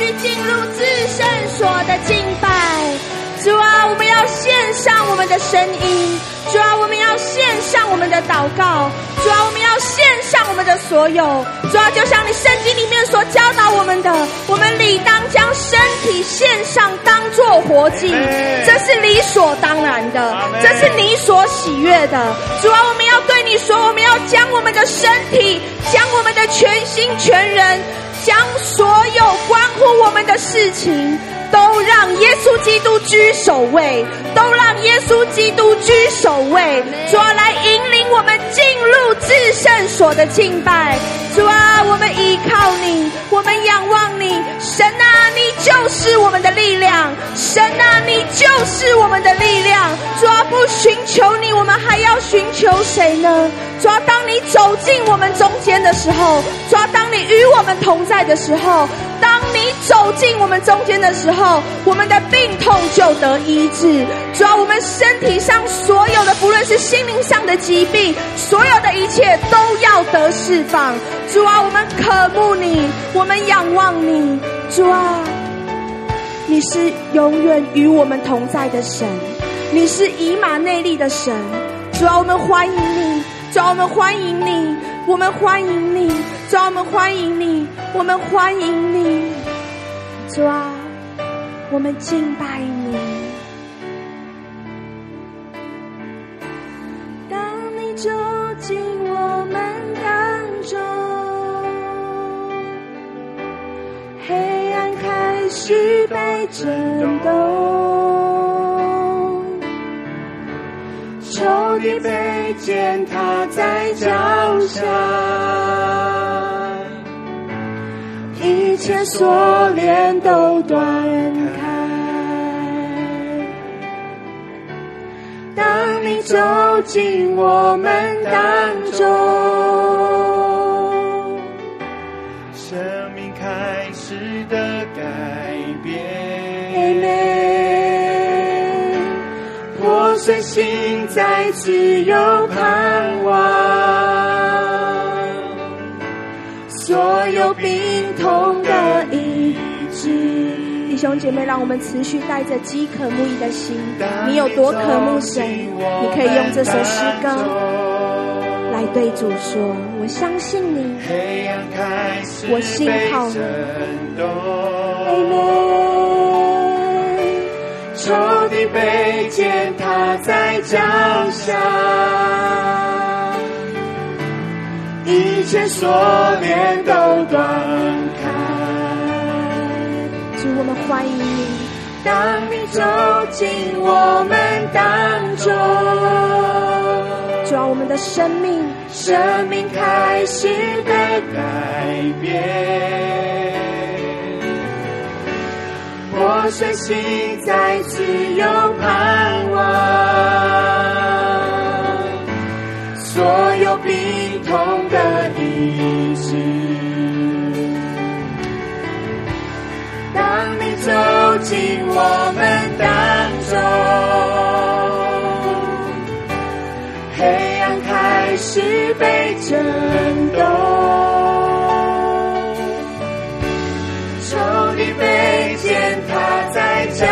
须进入至圣所的敬拜。主啊，我们要献上我们的声音。主啊，我们要献上我们的祷告。主啊，我们要献上我们的所有。主啊，就像你圣经里面所教导我们的，我们理当将身体献上，当作活祭，这是理所当然的，这是你所喜悦的。主啊，我们要对你说，我们要将我们的身体，将我们的全心全人，将所有关乎我们的事情。都让耶稣基督居首位，都让耶稣基督居首位，主要，来引领我们进入至圣所的敬拜。主啊，我们依靠你，我们仰望你，神啊，你就是我们的力量，神啊，你就是我们的力量。主啊，不寻求你，我们还要寻求谁呢？主啊，当你走进我们中间的时候，主啊，当你与我们同在的时候，当你走进我们中间的时候，我们的病痛就得医治。主啊，我们身体上所有的，不论是心灵上的疾病，所有的一切都要得释放。主啊，我们渴慕你，我们仰望你。主啊，你是永远与我们同在的神，你是以马内利的神。主啊，我们欢迎你。主啊，我们欢迎你，我们欢迎你，主啊，我们欢迎你，我们欢迎你，主啊，我们敬拜你。当你走进我们当中，黑暗开始被震动。仇敌被践踏在脚下，一切锁链都断开。当你走进我们当中，破碎心在自由盼望，所有病痛的医治。弟兄姐妹，让我们持续带着饥渴慕义的心。你有多渴慕神？你可以用这首诗歌来对主说：“我相信你，我信靠你。”仇敌被践踏在脚下，一切锁链都断开。主，我们欢迎你。当你走进我们当中，主啊，我们的生命，生命开始被改变。破碎心再次有盼望，所有病痛的医治。当你走进我们当中，黑暗开始被震动。脚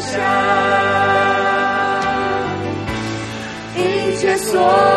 下，一切所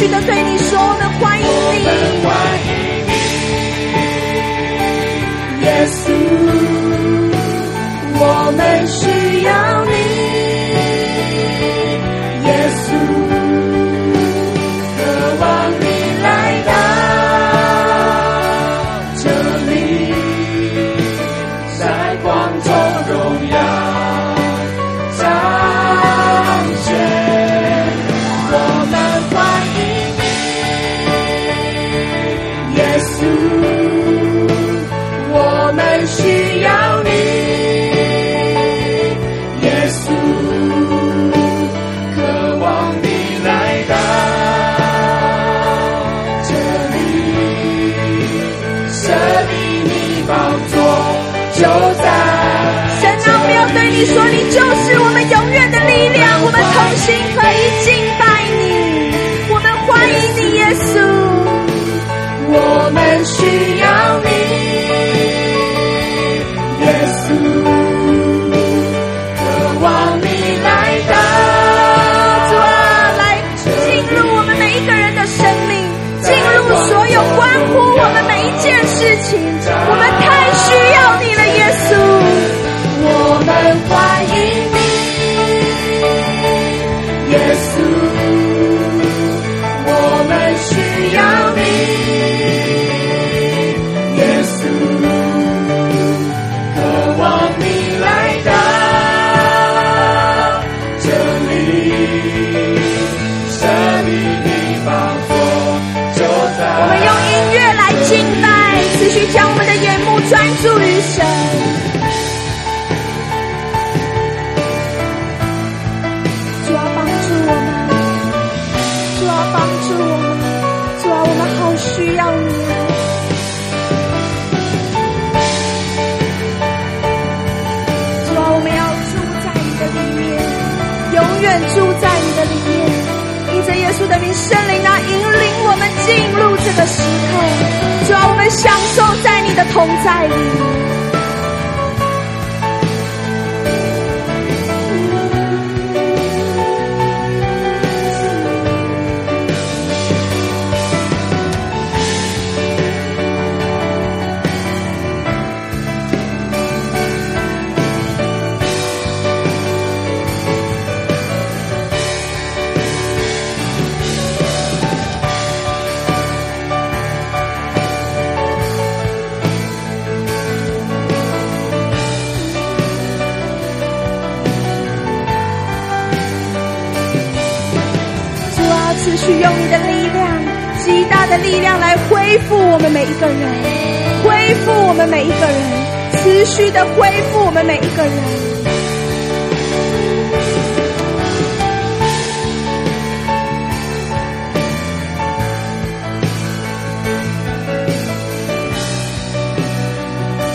去的对你说的欢迎你。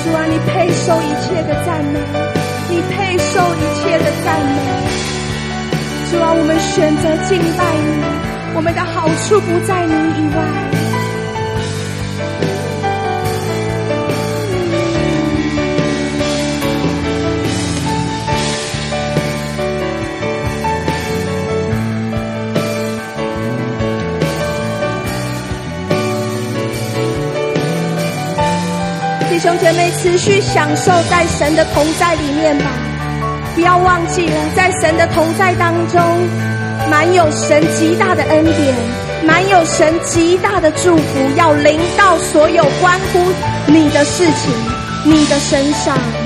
主啊，你配受一切的赞美，你配受一切的赞美，主啊，我们选择敬拜你，我们的好处不在你以外。同学们持续享受在神的同在里面吧。不要忘记了在神的同在当中满有神极大的恩典满有神极大的祝福要临到所有关乎你的事情你的身上。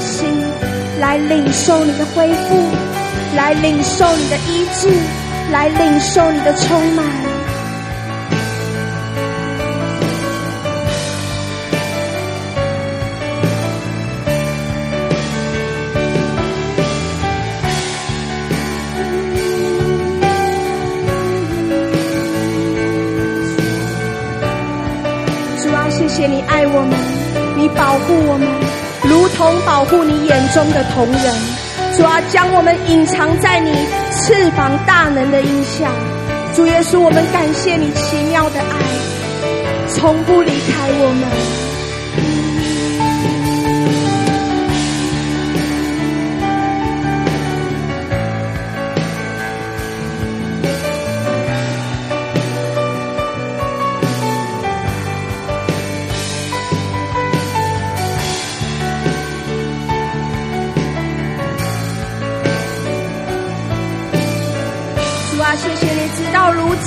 心，来领受你的恢复，来领受你的医治，来领受你的充满。谢谢你爱我们，你保护我们，同保护你眼中的同人。主啊，将我们隐藏在你翅膀大能的荫下。主耶稣，我们感谢你奇妙的爱，从不离开我们。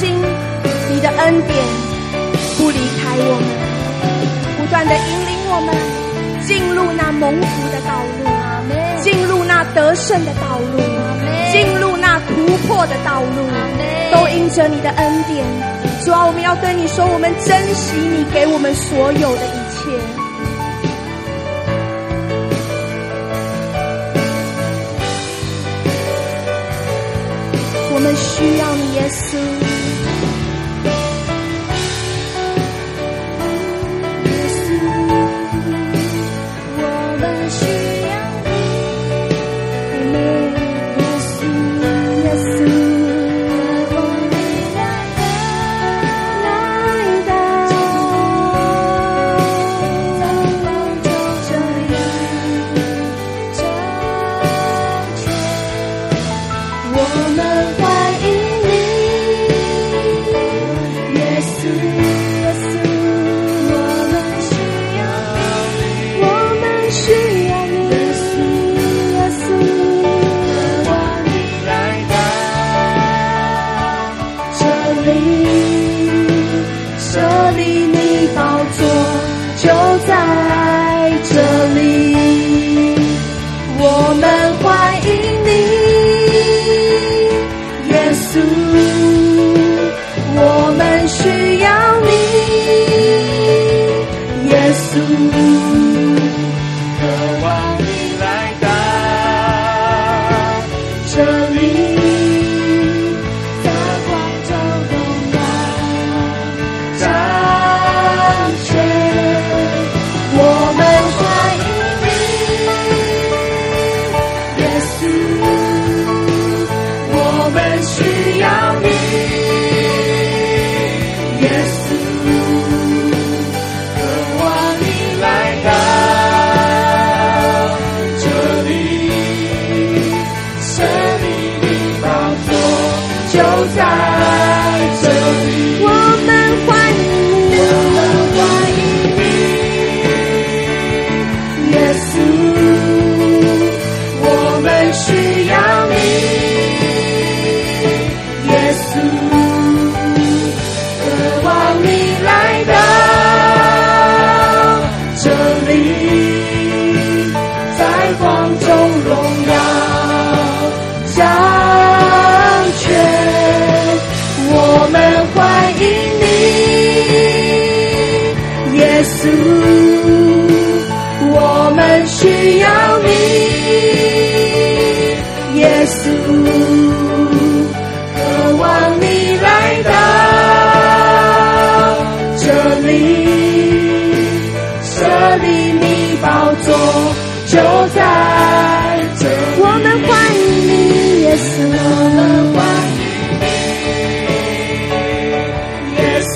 你的恩典不离开我们，不断的引领我们进入那蒙福的道路，进入那得胜的道路，进入那突破的道路，都因着你的恩典。主啊，我们要对你说，我们珍惜你给我们所有的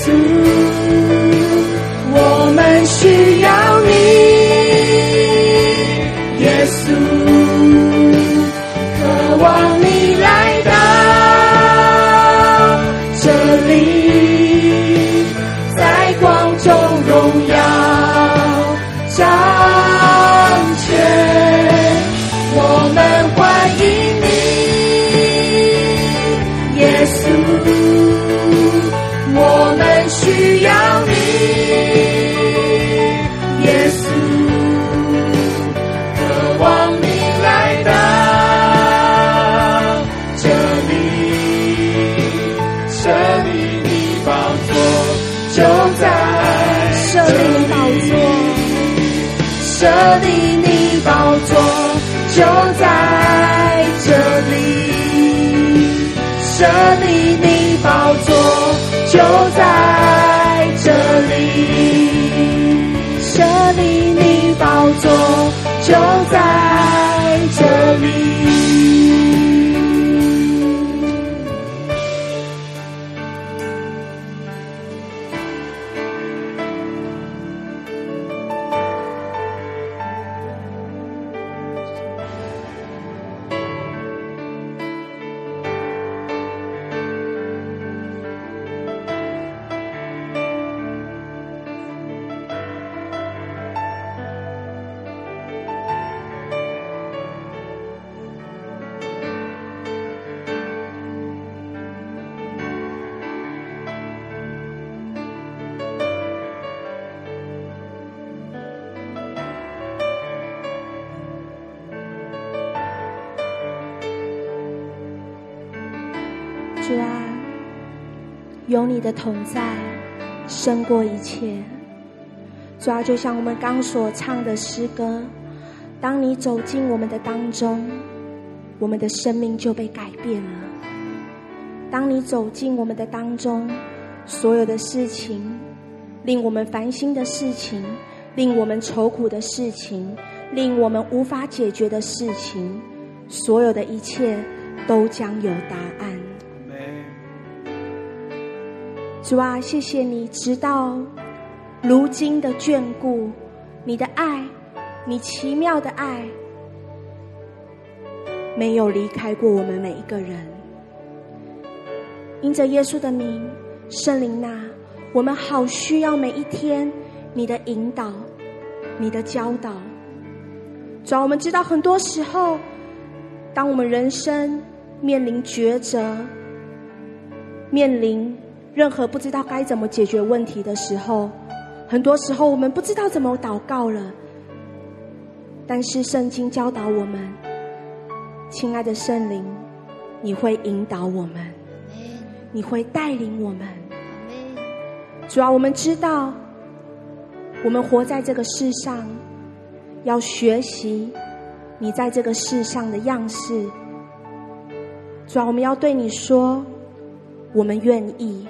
迎主啊，有你的同在，胜过一切。主啊，就像我们刚所唱的诗歌，当你走进我们的当中，我们的生命就被改变了。当你走进我们的当中，所有的事情，令我们烦心的事情，令我们愁苦的事情，令我们无法解决的事情，所有的一切都将有答案。主啊，谢谢你，直到如今的眷顾，你的爱，你奇妙的爱，没有离开过我们每一个人。因着耶稣的名，圣灵呐，我们好需要每一天你的引导，你的教导。主啊，我们知道很多时候，当我们人生面临抉择，面临。任何不知道该怎么解决问题的时候，很多时候我们不知道怎么祷告了。但是圣经教导我们，亲爱的圣灵，你会引导我们，你会带领我们。主要，我们知道，我们活在这个世上，要学习你在这个世上的样式。主要，我们要对你说，我们愿意。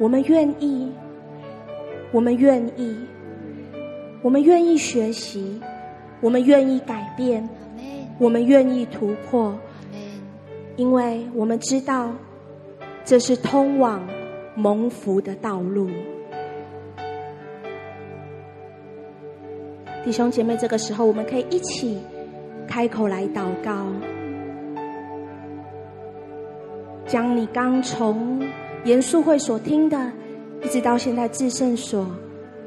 我们愿意，我们愿意，我们愿意学习，我们愿意改变，我们愿意突破，因为我们知道这是通往蒙福的道路。弟兄姐妹，这个时候我们可以一起开口来祷告，将你刚从。严肃会所听的，一直到现在至圣所，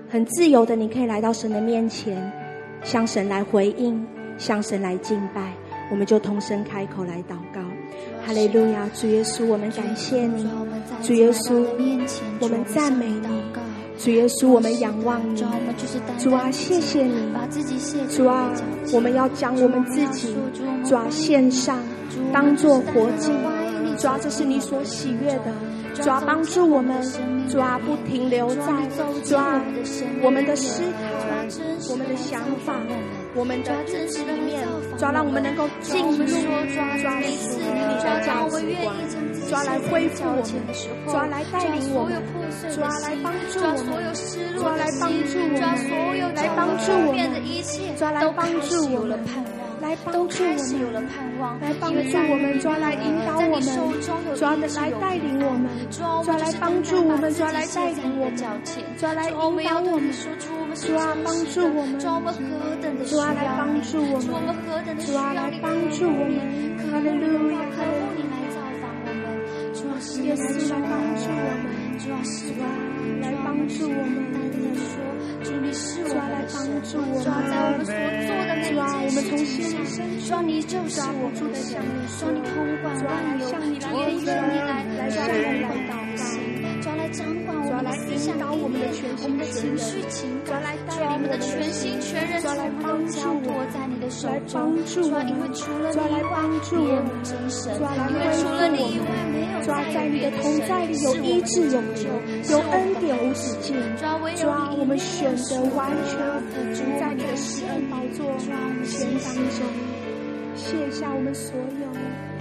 很自由的，你可以来到神的面前，向神来回应，向神来敬拜，我们就同声开口来祷告。哈利路亚，主耶稣，我们感谢你，主耶稣，我们赞美你，主耶稣，我们仰望你，主啊，谢谢你，主啊，我们要将我们自己，主啊，献上，当做活祭，主啊，这是你所喜悦的。主啊，帮助我们，主啊，不停留在主啊，我们的思考，我们的想法，我们的真实里面，主啊让我们能够进入，主要每次你的价值观，主要来恢复我们，主要来带领我们，主要来帮助我们，主要来帮助我们，来帮助我们，主要来帮助我们。来帮助我们，来帮助我们，主要来引导我们，主要来带领我们，主要来帮助我们，主要来带领我们，主要来引导我们，主要帮助我们，主要来帮助我们，主要来帮助我们，哈利路亚，哈利路亚，主啊，耶稣来帮助我们，主啊，来帮助我们。主，你是我来帮助我们，在我们所做的每一件事情上，主，你就是我。们的神，主，你通管万有，主，愿意你来来掌管我们的心，主，来掌管我们的思想意念，我们的情绪情感，主，我们的全心全人，主，来帮助我，在你的手中，主，因为除了你以外，别无真神，因为除了你以外，没有主，在你的同在里有医治，有救，有恩典无止境，主，我们选。选择完全服从在你的施恩宝座前当中，卸下我们所有。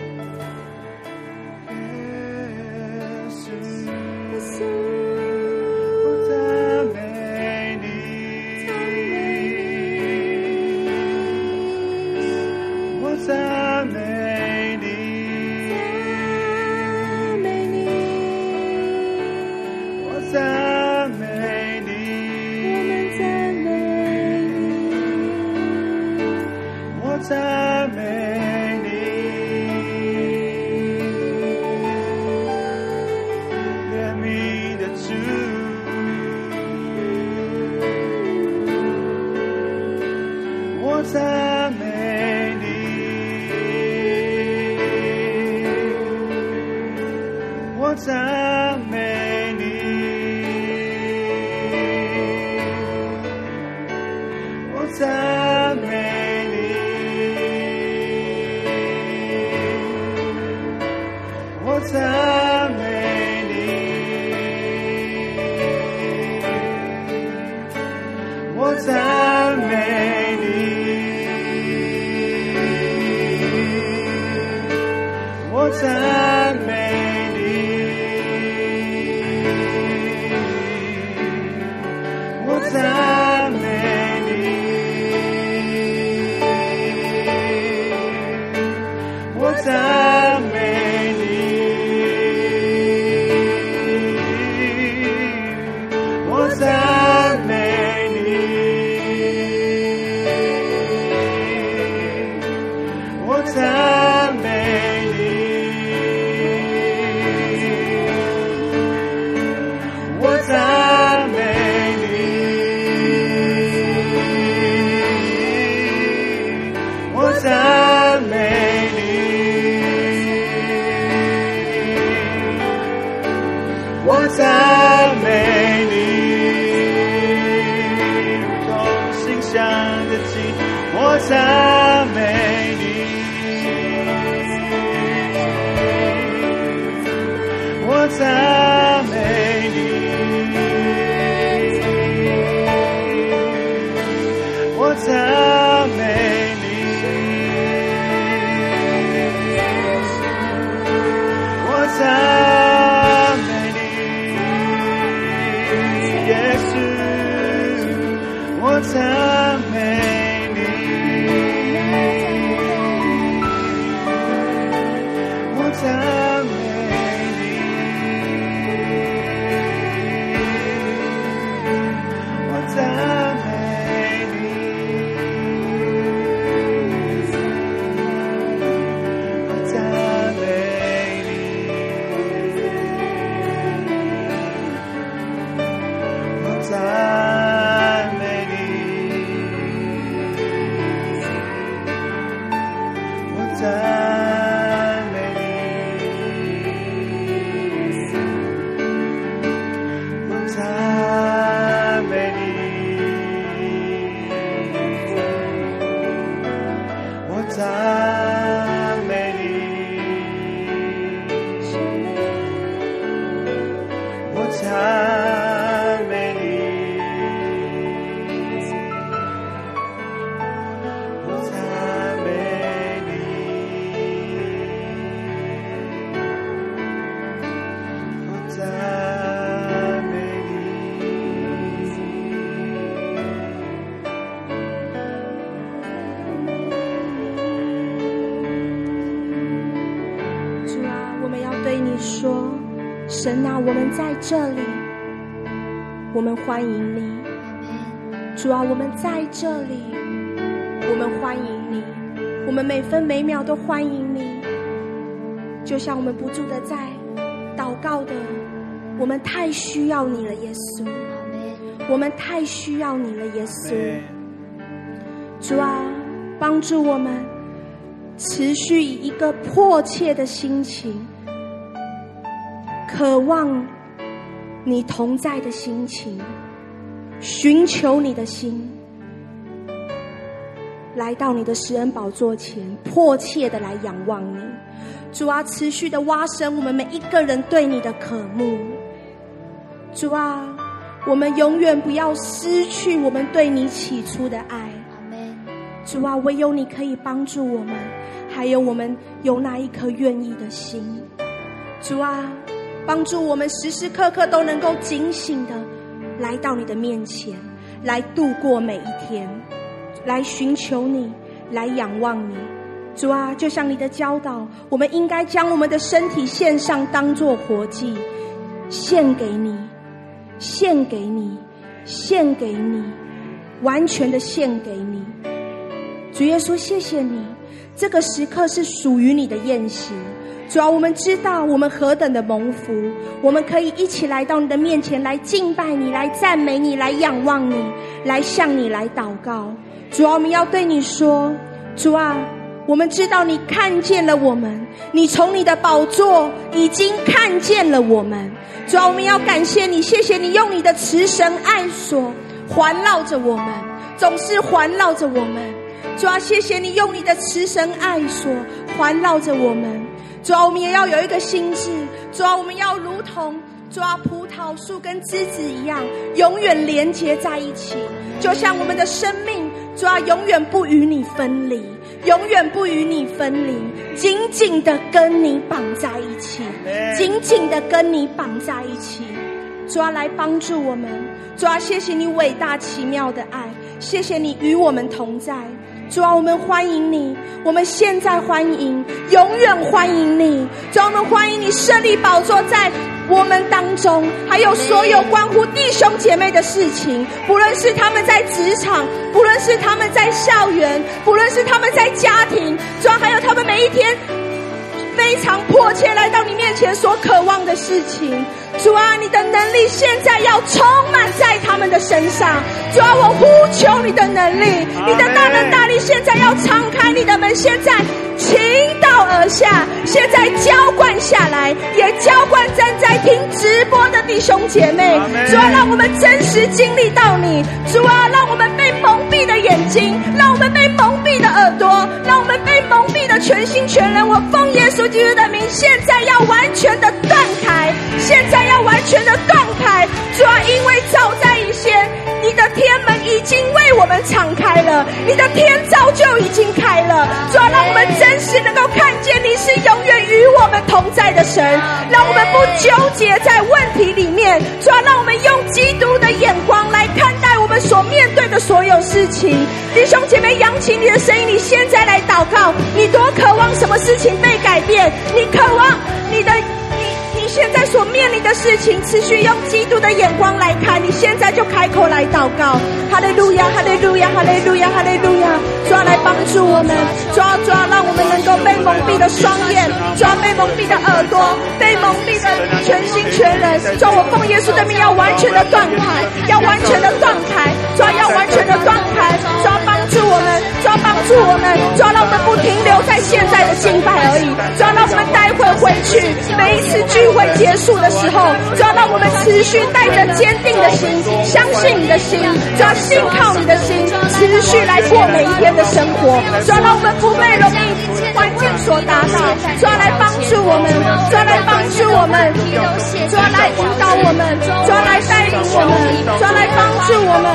time. 啊，我们在这里，我们欢迎你。主啊，我们在这里，我们欢迎你。我们每分每秒都欢迎你。就像我们不住的在祷告的，我们太需要你了，耶稣。我们太需要你了，耶稣。主啊，帮助我们持续以一个迫切的心情。”渴望你同在的心情，寻求你的心，来到你的施恩宝座前，迫切的来仰望你。主啊，持续的挖深我们每一个人对你的渴慕。主啊，我们永远不要失去我们对你起初的爱。主啊，唯有你可以帮助我们，还有我们有那一颗愿意的心。主啊。帮助我们时时刻刻都能够警醒的来到你的面前，来度过每一天，来寻求你，来仰望你。主啊，就像你的教导，我们应该将我们的身体献上，当作活祭，献给你，献给你，献给你，完全的献给你。主耶稣，谢谢你，这个时刻是属于你的宴席。主要我们知道我们何等的蒙福，我们可以一起来到你的面前来敬拜你，来赞美你，来仰望你，来向你来祷告。主啊，我们要对你说，主啊，我们知道你看见了我们，你从你的宝座已经看见了我们。主啊，我们要感谢你，谢谢你用你的慈神爱所环绕着我们，总是环绕着我们。主啊，谢谢你用你的慈神爱所环绕着我们。主啊，我们也要有一个心智。主啊，我们要如同主啊葡萄树跟枝子一样，永远连接在一起，就像我们的生命，主啊，永远不与你分离，永远不与你分离，紧紧的跟你绑在一起，紧紧的跟你绑在一起。主啊，来帮助我们。主啊，谢谢你伟大奇妙的爱，谢谢你与我们同在。主啊，我们欢迎你，我们现在欢迎，永远欢迎你。主啊，我们欢迎你设立宝座在我们当中，还有所有关乎弟兄姐妹的事情，不论是他们在职场，不论是他们在校园，不论是他们在家庭，主啊，还有他们每一天非常迫切来到你面前所渴望的事情。主啊，你的能力现在要充满在他们的身上。主啊，我呼求你的能力，你的大能大力现在要敞开你的门，现在倾倒而下，现在浇灌下来，也浇灌正在听直播的弟兄姐妹。主啊，让我们真实经历到你。主啊，让我们被蒙的眼睛，让我们被蒙蔽的耳朵，让我们被蒙蔽的全心全人。我奉耶稣基督的名，现在要完全的断开，现在。要完全的断开，主啊，因为早在以前，你的天门已经为我们敞开了，你的天早就已经开了。主啊，让我们真实能够看见你是永远与我们同在的神，让我们不纠结在问题里面。主啊，让我们用基督的眼光来看待所面对的所有事情。弟兄姐妹，扬起你的声音，你现在来祷告，你多渴望什么事情被改变？你渴望你的。现在所面临的事情，持续用基督的眼光来看。你现在就开口来祷告，哈利路亚，哈利路亚，哈利路亚，哈利路亚！主啊，来帮助我们，主啊，主啊，让我们能够被蒙蔽的双眼，主啊，被蒙蔽的耳朵，被蒙蔽的全心全人。主啊，我奉耶稣的名，要完全的断开，要完全的断开，主啊，要完全的断开，主啊，帮助我们，主啊，帮助我们，主啊，让我们不停留在现在的敬拜而已，主啊，让我们待会回去，每一次聚会。结束的时候，就要让我们持续带着坚定的心，相信你的心，就要信靠你的心，持续来过每一天的生活。就要让我们不被容易环境所打倒，就要来帮助我们，就要来帮助我们，就要来引导我们，就要来带领我们，就要来帮助我们，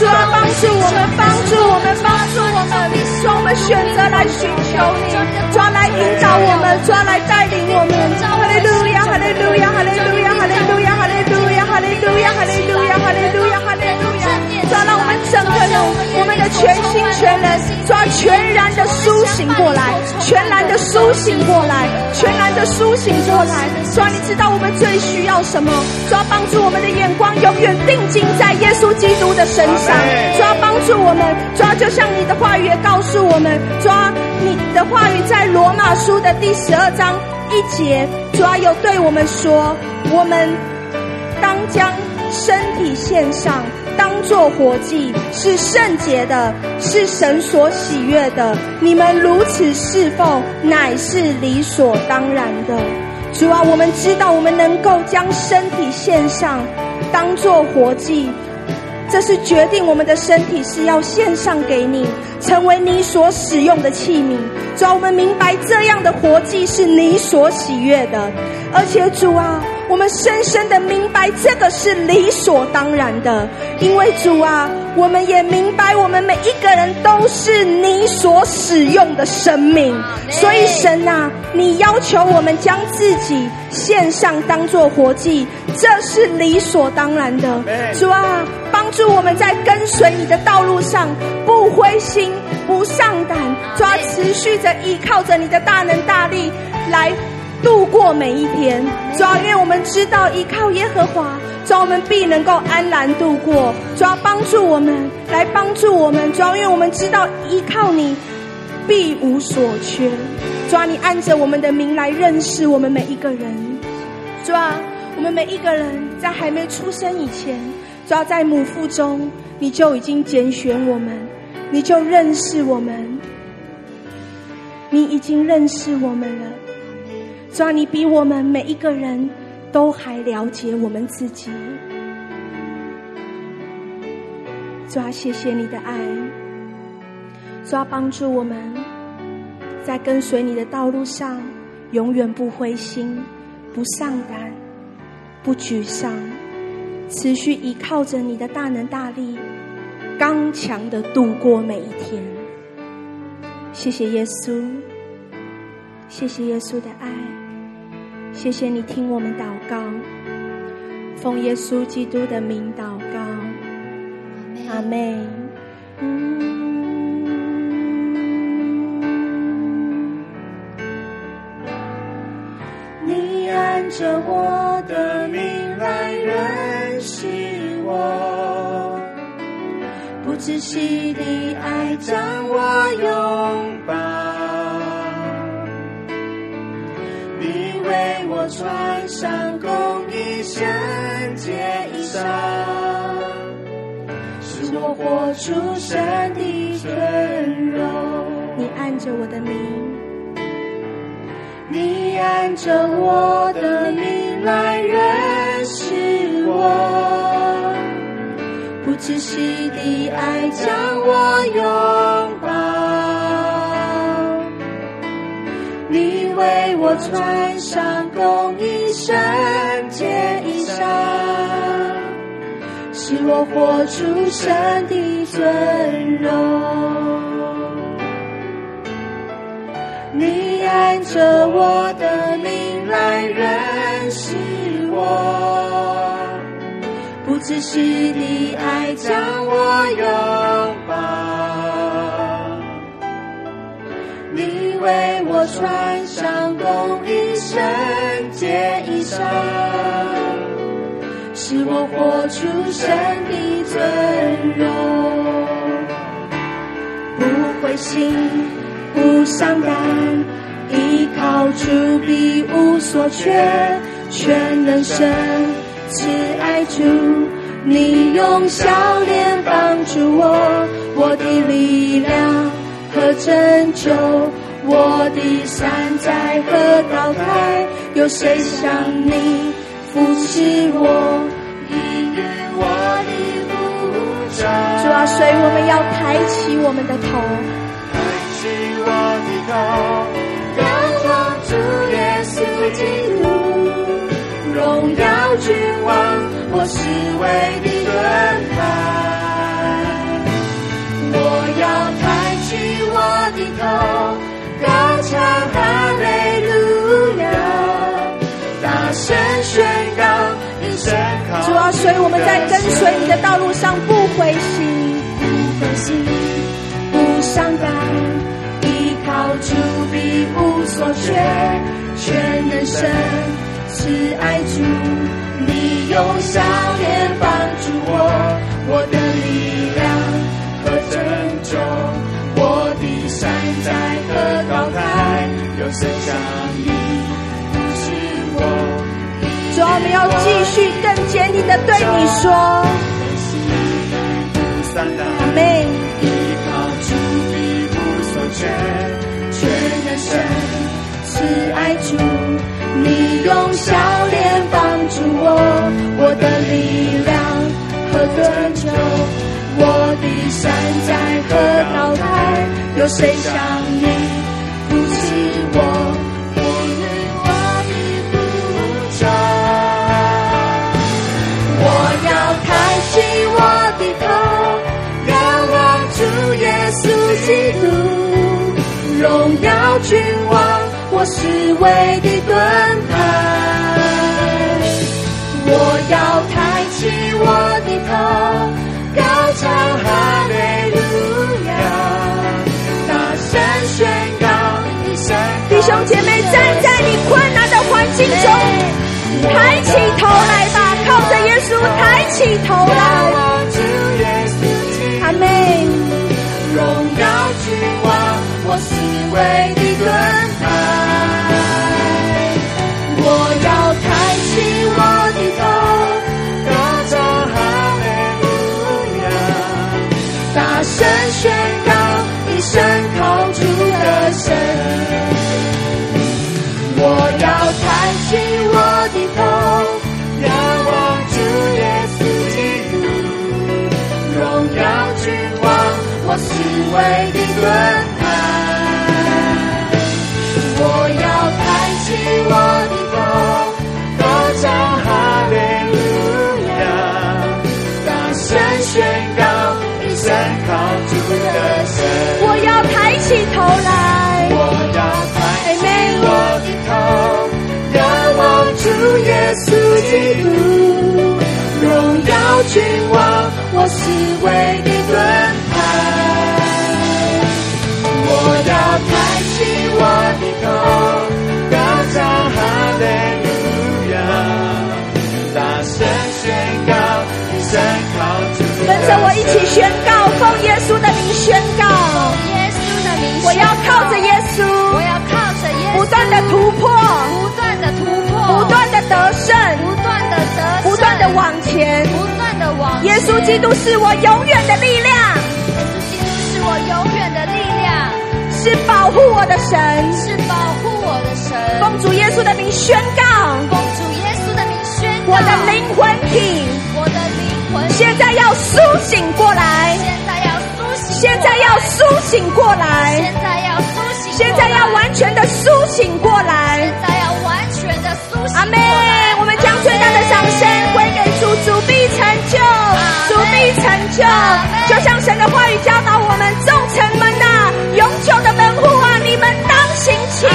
就要帮助我们，帮助我们，我们，就我们选择来寻求你，抓来引导我们，抓来带领我们。哈利路亚，哈利路。亚，哈利路亚，哈利路亚，哈利路亚，哈利路亚，哈利路亚，哈利路亚，哈利路亚！主啊，让我们整个人，我们的全心全人，主啊，全然的苏醒过来，全然的苏醒过来，全然的苏醒过来。主啊，你知道我们最需要什么？主啊，帮助我们的眼光永远定睛在耶稣基督的身上。主啊，帮助我们。主啊，就像你的话语也告诉我们，主啊，你的话语在罗马书的第十二章一节，主啊，有对我们说，我们当将身体献上。当做活祭，是圣洁的，是神所喜悦的。你们如此侍奉，乃是理所当然的。主啊，我们知道，我们能够将身体献上，当做活祭，这是决定我们的身体是要献上给你，成为你所使用的器皿。主啊，我们明白这样的活祭是你所喜悦的，而且主啊。我们深深的明白，这个是理所当然的，因为主啊，我们也明白，我们每一个人都是你所使用的生命，所以神啊，你要求我们将自己献上，当做活祭，这是理所当然的。主啊，帮助我们在跟随你的道路上不灰心、不上胆，主啊，持续着依靠着你的大能大力来。度过每一天，主要因为我们知道依靠耶和华，主要我们必能够安然度过。主要帮助我们，来帮助我们。主要因为我们知道依靠你，必无所缺。主要你按着我们的名来认识我们每一个人。主要我们每一个人在还没出生以前，主要在母腹中，你就已经拣选我们，你就认识我们，你已经认识我们了。主要，你比我们每一个人都还了解我们自己。主要，谢谢你的爱。主要，帮助我们在跟随你的道路上，永远不灰心、不丧胆、不沮丧，持续依靠着你的大能大力，刚强的度过每一天。谢谢耶稣，谢谢耶稣的爱。谢谢你听我们祷告，奉耶稣基督的名祷告，阿妹。你按着我不止息的爱将我拥抱。你为我穿上公义圣洁衣裳，使我活出神的尊荣。你按着我的名，你按着我的名来认不止息的爱将我拥抱，你为我穿。上公义圣洁衣裳，使我活出神的尊荣。你按着我的名来认识我，不止息的爱将我拥抱，你为我穿上公义。圣洁衣裳，使我活出神的尊荣。不灰心，不丧胆，依靠主必无所缺。全能神慈爱主，你用笑脸帮助我，我的力量和拯救。我的山寨和高台，有谁像你扶持我，应允我的？主啊，所以我们要抬起我们的头，抬起我的头，所以我们在跟随你的道路上不灰心，不灰心，不伤感，依靠主必无所缺，全能神是爱主，你用笑脸帮助我，我的力量和拯救，我的山寨和高台，有谁像你扶持我？主，我们要继续更坚定的对你说，阿门。依靠主必无所缺，全能神慈爱主，你用笑脸帮助我，我的力量和拯救，我的山寨和高台，有谁像你我低头让我主耶稣基督荣耀君王，我是唯的盾牌。我要抬起我的头，高唱哈利路亚，大声宣告你神。弟兄姐妹，站在你困难的环境中，抬起头来，我抬起头来。喊美荣耀之王我是为你而为你盾牌，我要抬起我的头，高唱哈利路亚，大声宣告，一生靠主的神。我要抬起头来，我要抬起，抬起我的头，让我主耶稣基督荣耀君王，我是为你。着我一起宣告，奉耶稣的名宣告。耶稣的名，我要靠着耶稣，我要靠着耶稣，不断的突破，不断的突破，不断的得胜，不断的得胜，不断的往前，不断的往前。耶稣基督是我永远的力量，耶稣基督是我永远的力量，是保护我的神，是保护我的神。奉主耶稣的名宣告，奉主耶稣的名宣告，我的灵魂体，现在要苏醒过来，现在要苏醒，现在要苏醒过来，现在要苏醒，现在要完全的苏醒过来，现在要完全的苏醒。阿妹！我们将最大的掌声归给主，主必成就，主必成就，就像神的话语教导我们，众臣们呐，永久的门户啊，你们当行起，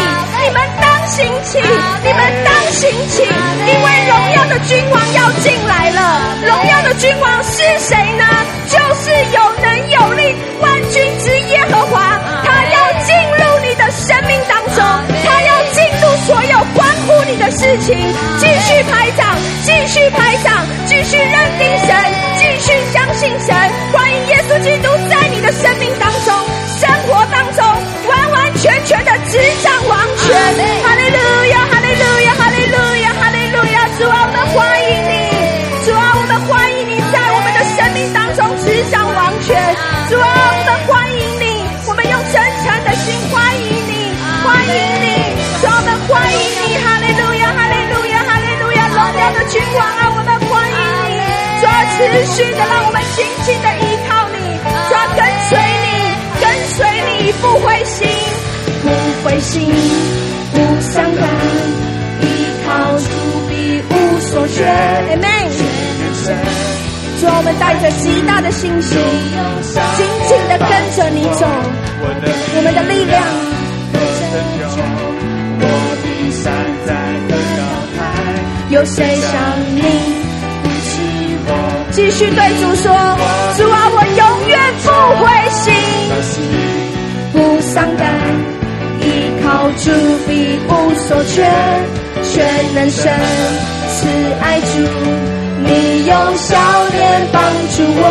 你们当行起，你们当行起，因为荣耀的君王要进来君王是谁呢？就是有能有力，万军之耶和华，他要进入你的生命当中，他要进入所有关乎你的事情，继续拍掌，继续拍掌，继续认定神，继续相信神，欢迎耶稣基督在你的生命君王啊，我们欢迎你，主啊，持续的让我们紧紧的依靠你，主啊，跟随你，跟随你，不灰心，不灰心，不伤感，依靠主必无所缺。Amen。主啊，我们带着极大的信心，紧紧的跟着你走，我们的力量。有谁像你？继续对主说：主啊，我永远不灰心，不丧胆，依靠主。所缺，全能神慈爱主，你用笑脸帮助，我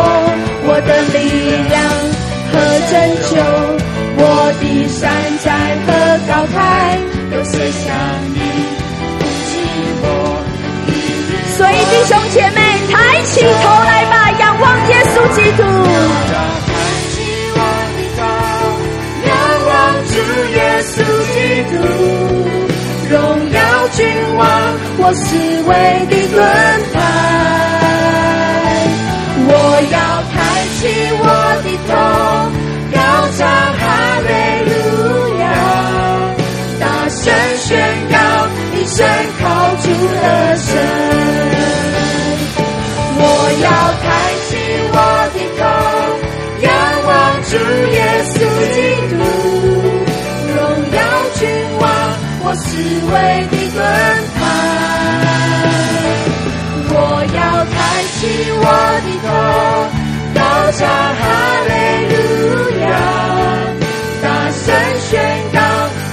兄姐妹，抬起头来吧，仰望耶稣基督。我要抬起我的头，仰望主耶稣基督，荣耀君王，我思维的盾牌。我要抬起我的头，高唱哈利路亚，大声宣告，你身靠主的神。主耶稣基督，荣耀君王，我思维的盾牌。我要抬起我的头，高唱哈利路亚，大声宣告，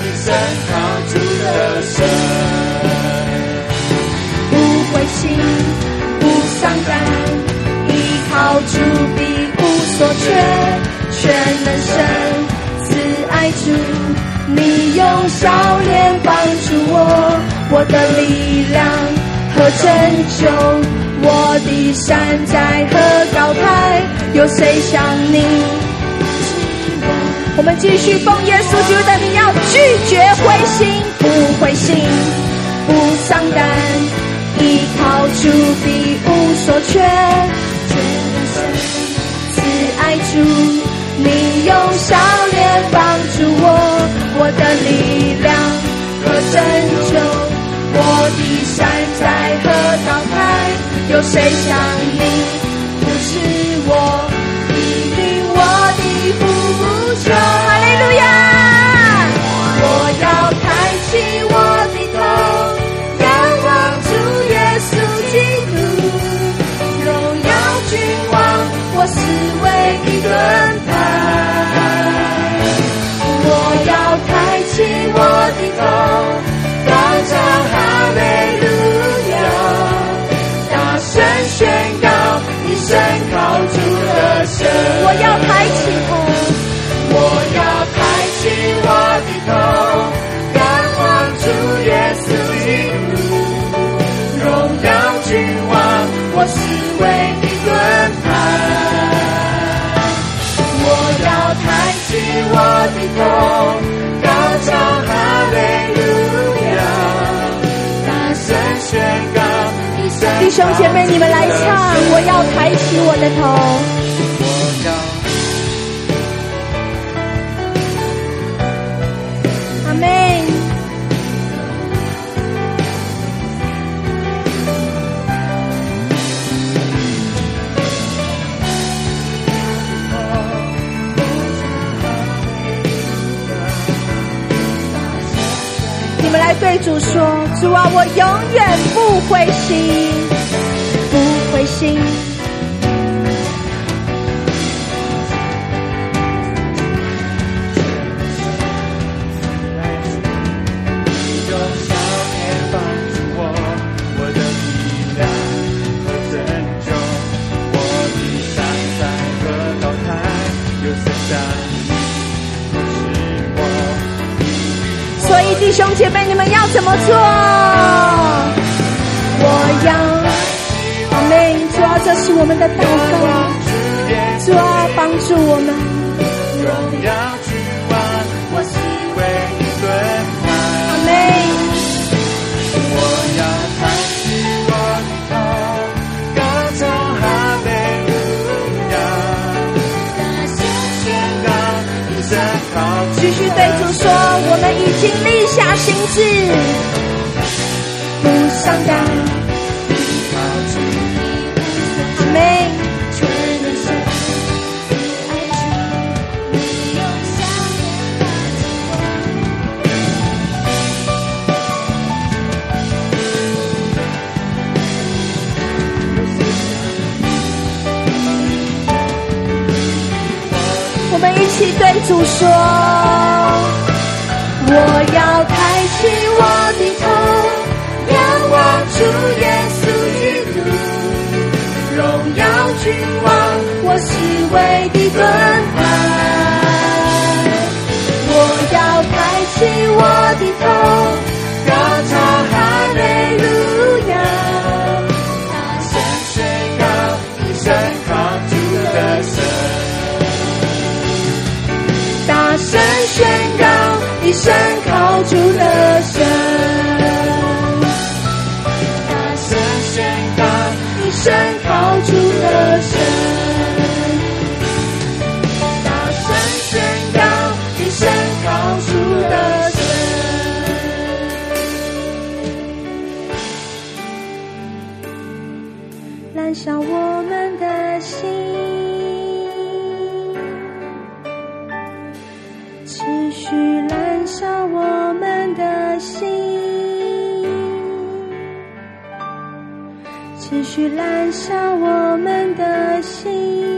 你身靠主的神，不灰心，不丧胆。靠主必无所缺，全能神慈爱主，你用笑脸帮助我，我的力量和拯救，我的山寨和高台，有谁像你？我们继续奉耶稣基督的名，要拒绝灰心，不灰心，不丧胆，依靠主必无所缺。全能神慈爱主，你用笑脸帮助我，我的力量和拯救，我的山寨和高台，有谁像你？要抬起头，我要抬起我的头，仰望主耶稣基督，荣耀君王，我思维的盾牌。抬起我的头，高唱哈利路亚，大声宣告。弟兄姐妹，你们来唱，我要抬起我的头。对主说：“主啊，我永远不灰心，不灰心。”所以弟兄姐妹，你们要怎么做？我要，阿门。主啊，这是我们的祷告。主啊，帮助我们。我们已经立下心志，不丧胆。阿门。一起对主说，我要抬起我的头，仰望主耶稣基督，荣耀君王，我是唯一的盾牌。我要抬起我的头。山靠住的山。去燃烧我们的心。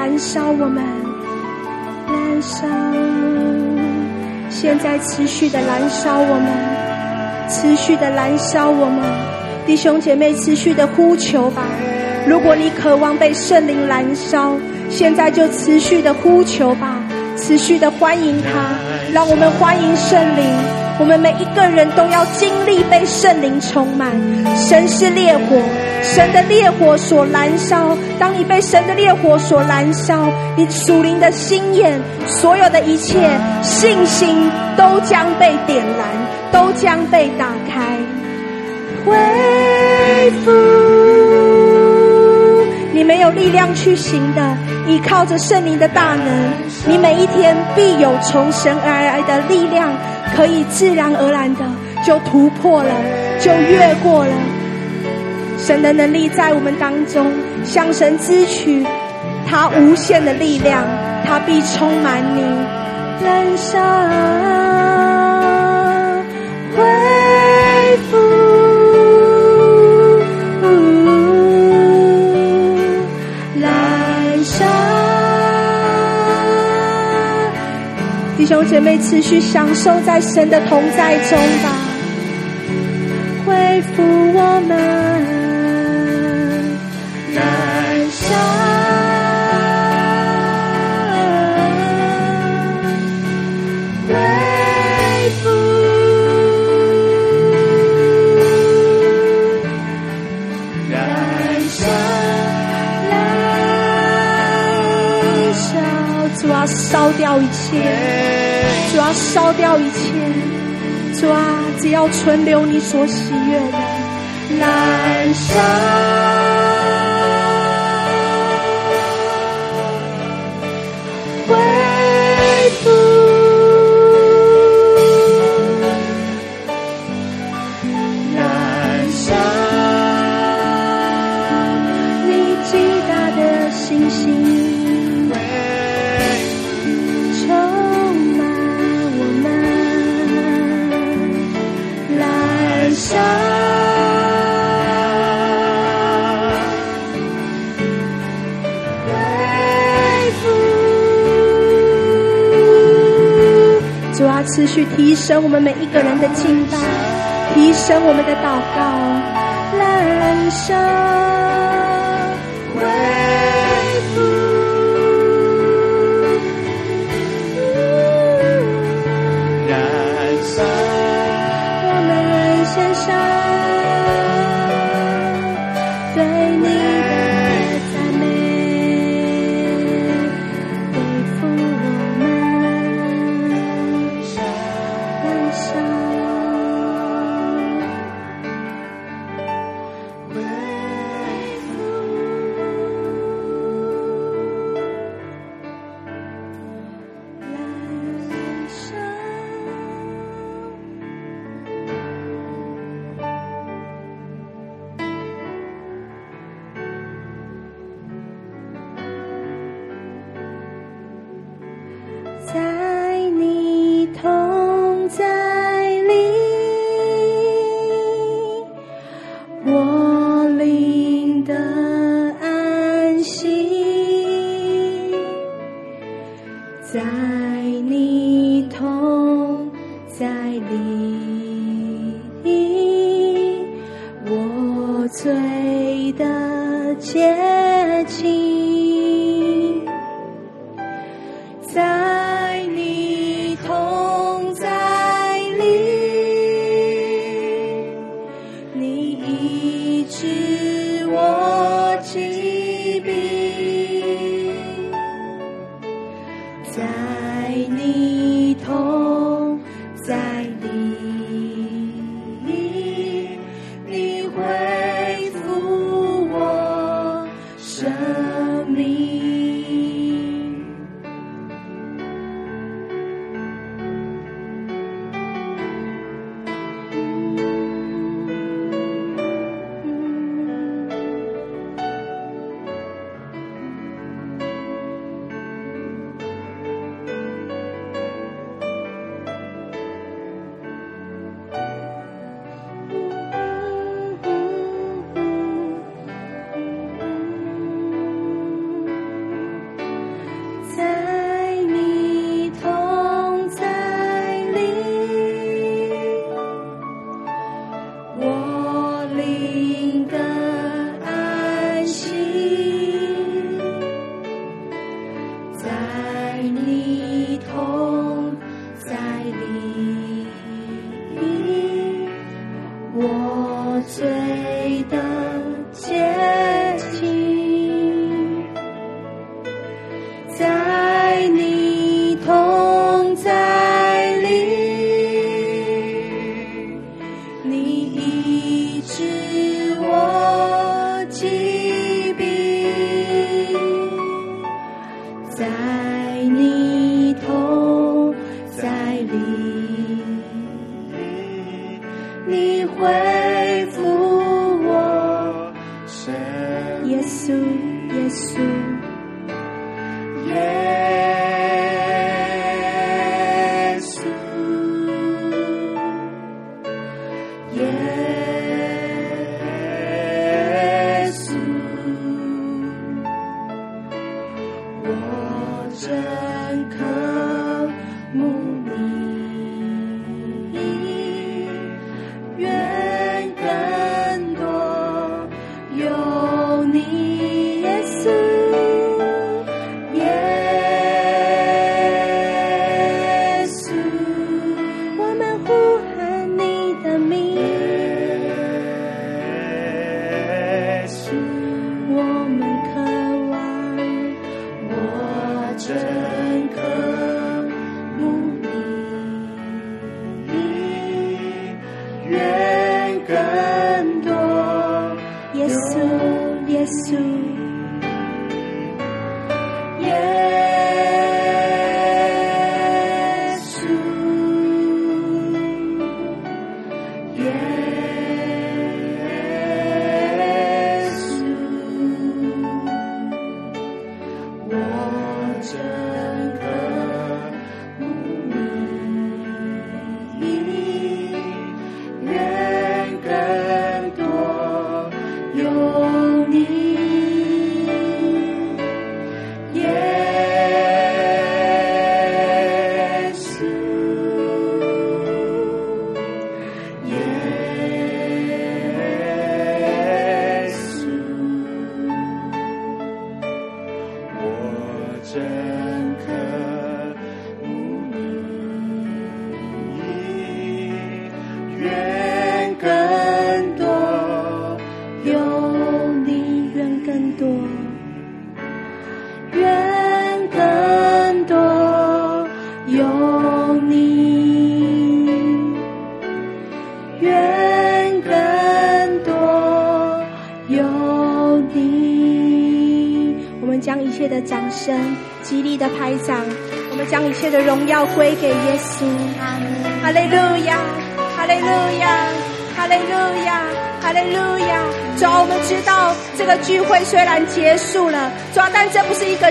燃烧我们，燃烧，现在持续的燃烧我们，持续的燃烧我们，弟兄姐妹持续的呼求吧。如果你渴望被圣灵燃烧，现在就持续的呼求吧，持续的欢迎他，让我们欢迎圣灵。我们每一个人都要经历被圣灵充满。神是烈火，神的烈火所燃烧。当你被神的烈火所燃烧，你属灵的心眼，所有的一切信心都将被点燃，都将被打开，恢复。你没有力量去行的，依靠着圣灵的大能，你每一天必有从神而来的力量，可以自然而然的就突破了，就越过了。神的能力在我们当中，向神支取他无限的力量，他必充满你，燃烧。弟兄姐妹，持续享受在神的同在中吧，恢复我们烧，恢复燃烧，烧，主啊，烧掉一切。主要烧掉一切，主啊，只要存留你所喜悦的，燃烧。回不。持续提升我们每一个人的敬拜，提升我们的祷告，燃烧。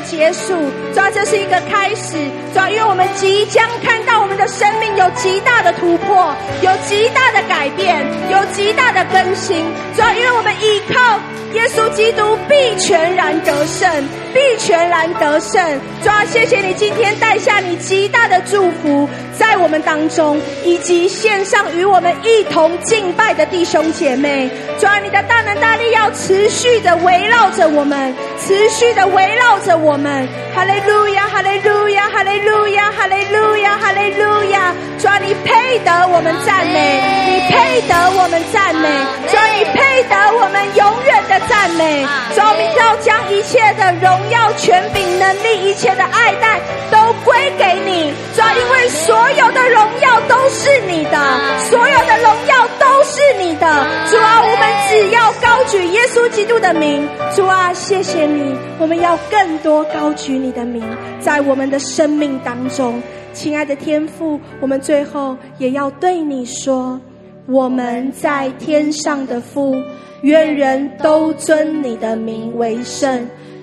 结束，主要，这是一个开始。主要，因为我们即将看到我们的生命有极大的突破，有极大的改变，有极大的更新。主要，因为我们依靠耶稣基督，必全然得胜，必全然得胜。主啊，谢谢你今天带下你极大的祝福在我们当中，以及线上与我们一同敬拜的弟兄姐妹。主啊，你的大能大力要持续的围绕着我们，持续的围绕着我们。哈利路亚，哈利路亚，哈利路亚，哈利路亚，哈利路亚。主啊，你配得我们赞美，你配得我们赞美。主啊，你配得我们永远的赞美。主啊，我们要将一切的荣耀、权柄、能力、一切的爱戴都归给你。主啊，因为所有的荣耀都是你的，所有的荣耀都是你的。主啊，我们只要高举耶稣基督的名。主啊，谢谢你，我们要更多高举你的名，在我们的生命当中。亲爱的天父，我们最后也要对你说：我们在天上的父，愿人都尊你的名为圣，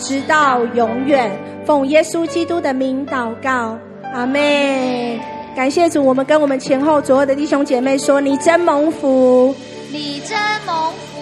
直到永远。奉耶稣基督的名祷告，阿妹。感谢主，我们跟我们前后左右的弟兄姐妹说：你真蒙福，你真蒙福。